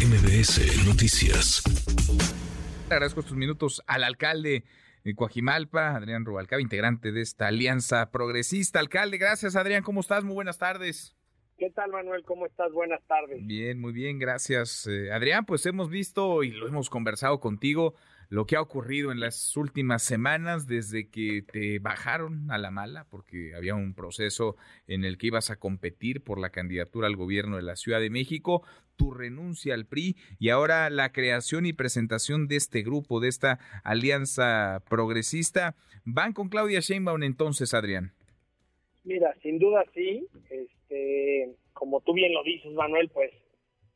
MBS Noticias. Agradezco estos minutos al alcalde de Coajimalpa, Adrián Rubalcaba, integrante de esta alianza progresista. Alcalde, gracias Adrián, ¿cómo estás? Muy buenas tardes. ¿Qué tal, Manuel? ¿Cómo estás? Buenas tardes. Bien, muy bien, gracias. Eh, Adrián, pues hemos visto y lo hemos conversado contigo lo que ha ocurrido en las últimas semanas desde que te bajaron a la mala, porque había un proceso en el que ibas a competir por la candidatura al gobierno de la Ciudad de México, tu renuncia al PRI y ahora la creación y presentación de este grupo, de esta alianza progresista. ¿Van con Claudia Sheinbaum entonces, Adrián? Mira, sin duda sí. Este, como tú bien lo dices, Manuel, pues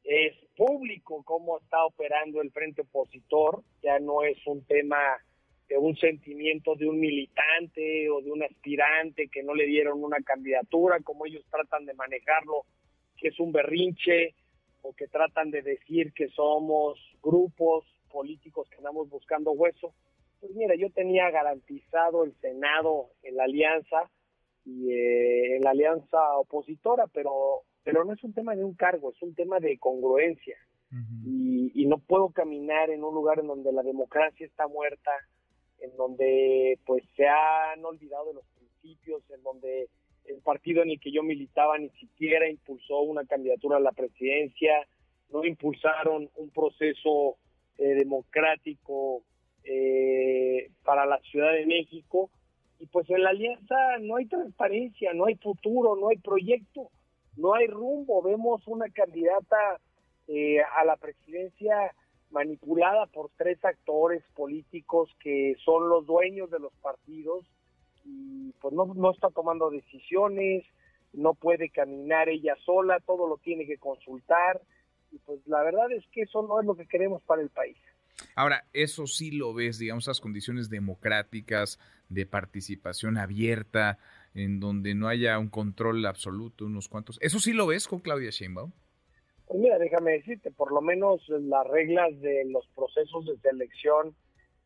es público cómo está operando el frente opositor, ya no es un tema de un sentimiento de un militante o de un aspirante que no le dieron una candidatura, como ellos tratan de manejarlo, que es un berrinche o que tratan de decir que somos grupos políticos que andamos buscando hueso. Pues mira, yo tenía garantizado el Senado en la alianza y eh, en la alianza opositora, pero pero no es un tema de un cargo, es un tema de congruencia. Y, no puedo caminar en un lugar en donde la democracia está muerta, en donde pues se han olvidado de los principios, en donde el partido en el que yo militaba ni siquiera impulsó una candidatura a la presidencia, no impulsaron un proceso eh, democrático eh, para la Ciudad de México. Y pues en la alianza no hay transparencia, no hay futuro, no hay proyecto no hay rumbo. Vemos una candidata eh, a la presidencia manipulada por tres actores políticos que son los dueños de los partidos y pues no, no está tomando decisiones, no puede caminar ella sola, todo lo tiene que consultar y pues la verdad es que eso no es lo que queremos para el país. Ahora, eso sí lo ves, digamos, esas condiciones democráticas de participación abierta, en donde no haya un control absoluto, unos cuantos. ¿Eso sí lo ves con Claudia Sheinbaum? Pues mira, déjame decirte, por lo menos las reglas de los procesos de selección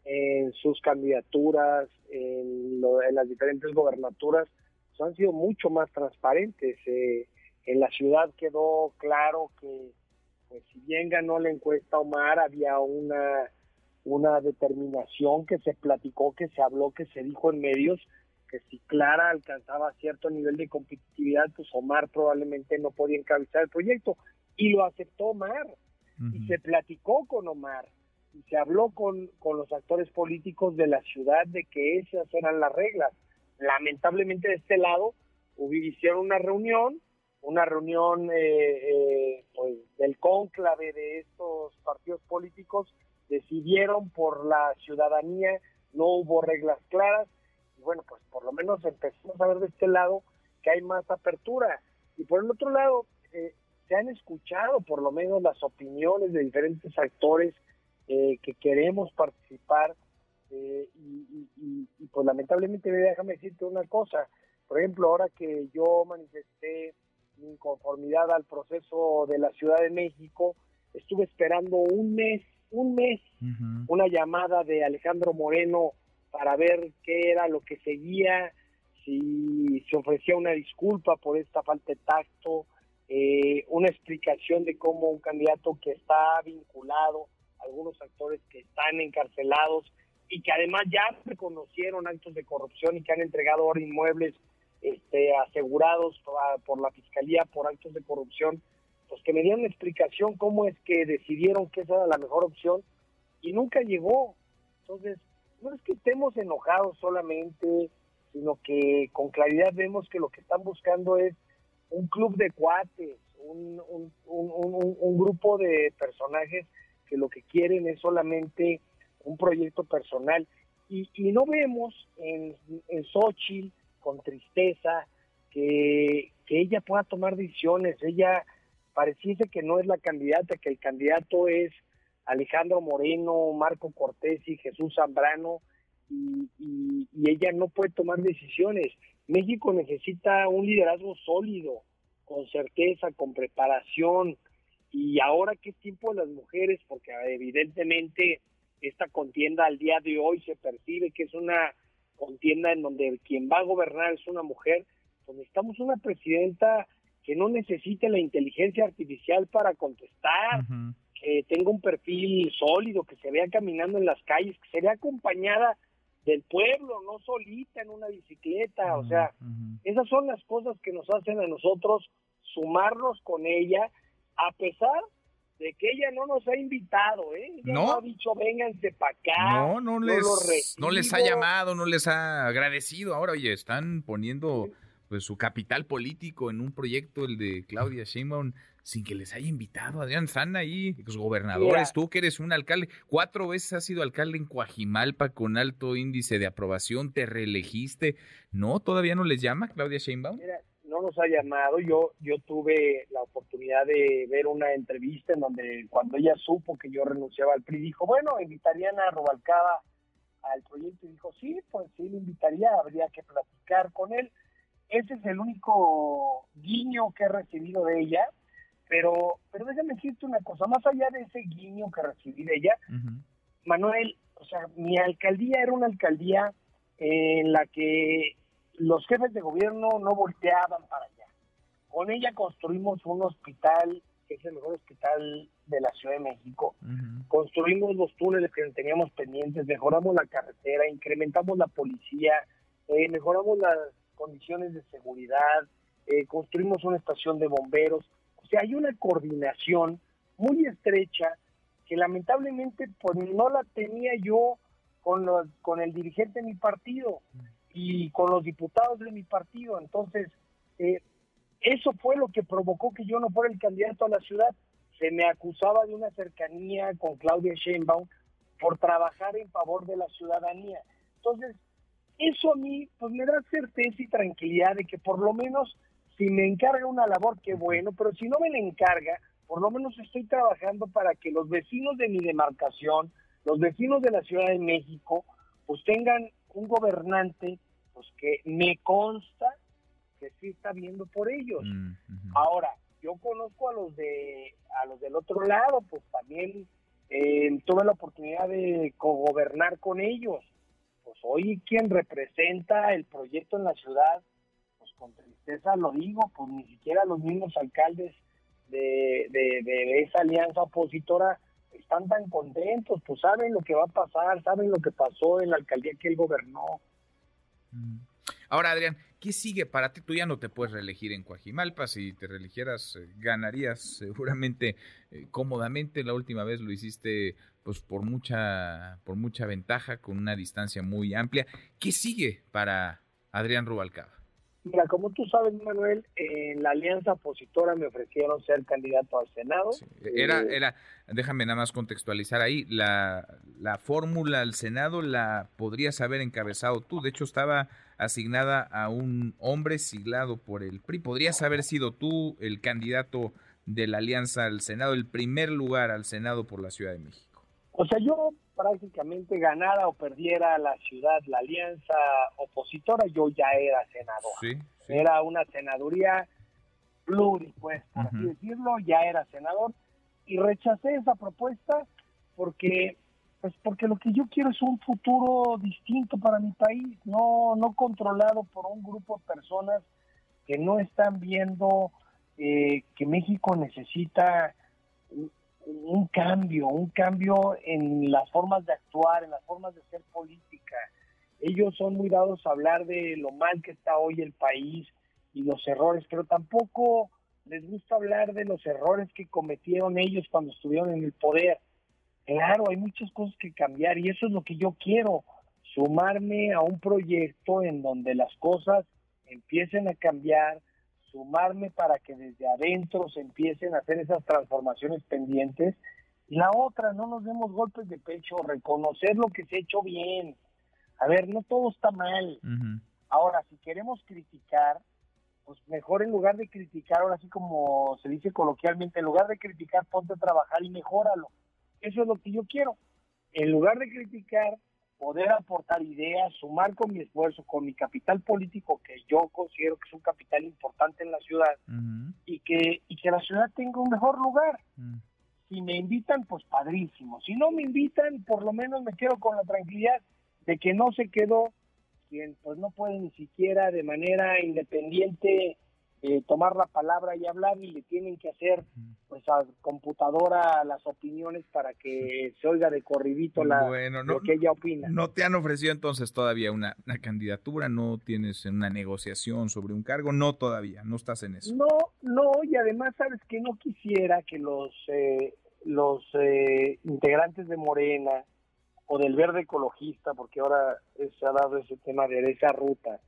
en sus candidaturas, en, las diferentes gobernaturas, pues han sido mucho más transparentes. Eh, en la ciudad quedó claro que, pues, si bien ganó la encuesta Omar, había una, una determinación que se platicó, que se habló, que se dijo en medios, que si Clara alcanzaba cierto nivel de competitividad, pues Omar probablemente no podía encabezar el proyecto. Y lo aceptó Omar. Y se platicó con Omar. Y se habló con, con los actores políticos de la ciudad de que esas eran las reglas. Lamentablemente de este lado hicieron una reunión, una reunión eh, eh, pues, del cónclave de estos partidos políticos, decidieron por la ciudadanía, no hubo reglas claras, y bueno, pues por lo menos empezamos a ver de este lado que hay más apertura. Y por el otro lado, eh, se han escuchado por lo menos las opiniones de diferentes actores eh, que queremos participar. Eh, y, pues lamentablemente déjame decirte una cosa. Por ejemplo, ahora que yo manifesté mi inconformidad al proceso de la Ciudad de México, estuve esperando un mes, un mes, una llamada de Alejandro Moreno para ver qué era lo que seguía, si se ofrecía una disculpa por esta falta de tacto, eh, una explicación de cómo un candidato que está vinculado, algunos actores que están encarcelados y que además ya reconocieron actos de corrupción y que han entregado ahora inmuebles este, asegurados por la fiscalía por actos de corrupción, pues que me dieran una explicación cómo es que decidieron que esa era la mejor opción y nunca llegó. Entonces, no es que estemos enojados solamente, sino que con claridad vemos que lo que están buscando es un club de cuates, un, un, grupo de personajes que lo que quieren es solamente un proyecto personal. Y, y no vemos en, en Xochitl, con tristeza, que, que ella pueda tomar decisiones. Ella pareciese que no es la candidata, que el candidato es Alejandro Moreno, Marco Cortés y Jesús Zambrano, y, ella no puede tomar decisiones. México necesita un liderazgo sólido, con certeza, con preparación, y ahora que es tiempo de las mujeres, porque evidentemente esta contienda al día de hoy se percibe que es una contienda en donde quien va a gobernar es una mujer, pues necesitamos una presidenta que no necesite la inteligencia artificial para contestar, que tenga un perfil sólido, que se vea caminando en las calles, que se vea acompañada del pueblo, no solita en una bicicleta, o sea, esas son las cosas que nos hacen a nosotros sumarnos con ella, a pesar de que ella no nos ha invitado, ¿eh? no. ha dicho vénganse para acá. No, no les, no les ha llamado, no les ha agradecido. Ahora, oye, están poniendo pues su capital político en un proyecto, el de Claudia Sheinbaum, sin que les haya invitado Adrián Zana ahí, los gobernadores, tú que eres un alcalde, cuatro veces has sido alcalde en Coajimalpa con alto índice de aprobación, te reelegiste, ¿no? ¿Todavía no les llama Claudia Sheinbaum? Mira, no nos ha llamado, yo, yo tuve la oportunidad de ver una entrevista en donde cuando ella supo que yo renunciaba al PRI, dijo, bueno, invitarían a Robalcaba al proyecto y dijo, sí, pues sí, lo invitaría, habría que platicar con él ese es el único guiño que he recibido de ella, pero, pero déjame decirte una cosa, más allá de ese guiño que recibí de ella, Manuel, o sea, mi alcaldía era una alcaldía en la que los jefes de gobierno no volteaban para allá. Con ella construimos un hospital que es el mejor hospital de la Ciudad de México. Construimos los túneles que teníamos pendientes, mejoramos la carretera, incrementamos la policía, eh, mejoramos las condiciones de seguridad, eh, construimos una estación de bomberos. O sea, hay una coordinación muy estrecha que lamentablemente pues no la tenía yo con, los, con el dirigente de mi partido y con los diputados de mi partido. Entonces, eh, eso fue lo que provocó que yo no fuera el candidato a la ciudad. Se me acusaba de una cercanía con Claudia Sheinbaum por trabajar en favor de la ciudadanía. Entonces, eso a mí pues me da certeza y tranquilidad de que por lo menos si me encarga una labor, qué bueno, pero si no me la encarga, por lo menos estoy trabajando para que los vecinos de mi demarcación, los vecinos de la Ciudad de México, pues tengan un gobernante pues que me consta que sí está viendo por ellos. Mm, Ahora, yo conozco a los de a los del otro lado, pues también eh, tuve la oportunidad de cogobernar con ellos pues hoy quien representa el proyecto en la ciudad, pues con tristeza lo digo, pues ni siquiera los mismos alcaldes de, de, esa alianza opositora están tan contentos, pues saben lo que va a pasar, saben lo que pasó en la alcaldía que él gobernó. Mm. Ahora, Adrián, ¿qué sigue para ti? Tú ya no te puedes reelegir en Coajimalpa. Si te reeligieras, eh, ganarías seguramente eh, cómodamente. La última vez lo hiciste pues por mucha, por mucha ventaja, con una distancia muy amplia. ¿Qué sigue para Adrián Rubalcaba? Mira, como tú sabes, Manuel, en la alianza opositora me ofrecieron ser candidato al Senado. Era, eh, era, déjame nada más contextualizar ahí, la, la fórmula al Senado la podrías haber encabezado tú. De hecho, estaba asignada a un hombre siglado por el PRI. Podrías haber sido tú el candidato de la alianza al Senado, el primer lugar al Senado por la Ciudad de México. O sea, yo prácticamente ganara o perdiera la ciudad, la alianza opositora, yo ya era senador. Era una senaduría pluri, pues, por así decirlo, ya era senador. Y rechacé esa propuesta porque pues porque lo que yo quiero es un futuro distinto para mi país, no, no controlado por un grupo de personas que no están viendo eh, que México necesita un, cambio, un cambio en las formas de actuar, en las formas de hacer política. Ellos son muy dados a hablar de lo mal que está hoy el país y los errores, pero tampoco les gusta hablar de los errores que cometieron ellos cuando estuvieron en el poder Claro, hay muchas cosas que cambiar y eso es lo que yo quiero, sumarme a un proyecto en donde las cosas empiecen a cambiar, sumarme para que desde adentro se empiecen a hacer esas transformaciones pendientes. Y la otra, no nos demos golpes de pecho, reconocer lo que se ha hecho bien. A ver, no todo está mal. Ahora, si queremos criticar, pues mejor en lugar de criticar, ahora sí como se dice coloquialmente, en lugar de criticar, ponte a trabajar y mejóralo. Eso es lo que yo quiero. En lugar de criticar, poder aportar ideas, sumar con mi esfuerzo, con mi capital político, que yo considero que es un capital importante en la ciudad, y, que, y que la ciudad tenga un mejor lugar. Mm. Si me invitan, pues padrísimo. Si no me invitan, por lo menos me quedo con la tranquilidad de que no se quedó quien pues no puede ni siquiera de manera independiente eh, tomar la palabra y hablar y le tienen que hacer pues a computadora las opiniones para que se oiga de corridito la, lo que ella opina. ¿No te han ofrecido entonces todavía una, candidatura? ¿No tienes una negociación sobre un cargo? No todavía, no estás en eso. No, no, y además sabes que no quisiera que los, eh, los eh, integrantes de Morena, o del verde ecologista, porque ahora se ha dado ese tema de esa ruta,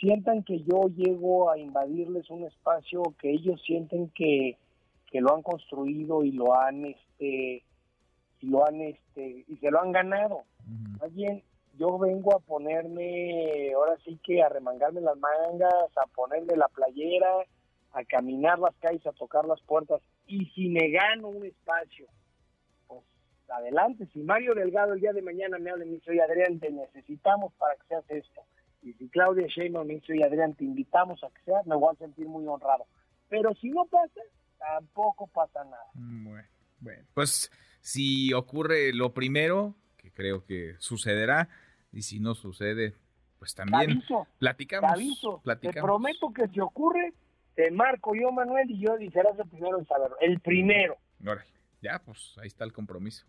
sientan que yo llego a invadirles un espacio que ellos sienten que, que lo han construido y lo han este y lo han este y se lo han ganado. Más bien yo vengo a ponerme ahora sí que a remangarme las mangas, a ponerme la playera, a caminar las calles, a tocar las puertas y si me gano un espacio adelante. Si Mario Delgado el día de mañana me habla y me dice, oye Adrián, te necesitamos para que seas esto. Y si Claudia Sheinbaum me dice, oye Adrián, te invitamos a que seas, me voy a sentir muy honrado. Pero si no pasa, tampoco pasa nada. Mm, bueno, bueno, pues si ocurre lo primero, que creo que sucederá, y si no sucede, pues también platicamos. Te aviso, te prometo que si ocurre, te marco yo, Manuel, y yo y serás el primero en saberlo. El primero. Ya, pues ahí está el compromiso.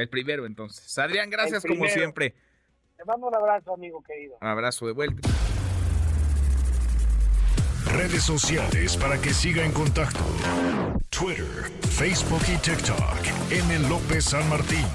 El primero, entonces. Adrián, gracias como siempre. Te mando un abrazo, amigo querido. Un abrazo de vuelta. Redes sociales para que siga en contacto: Twitter, Facebook y TikTok. M. López San Martín.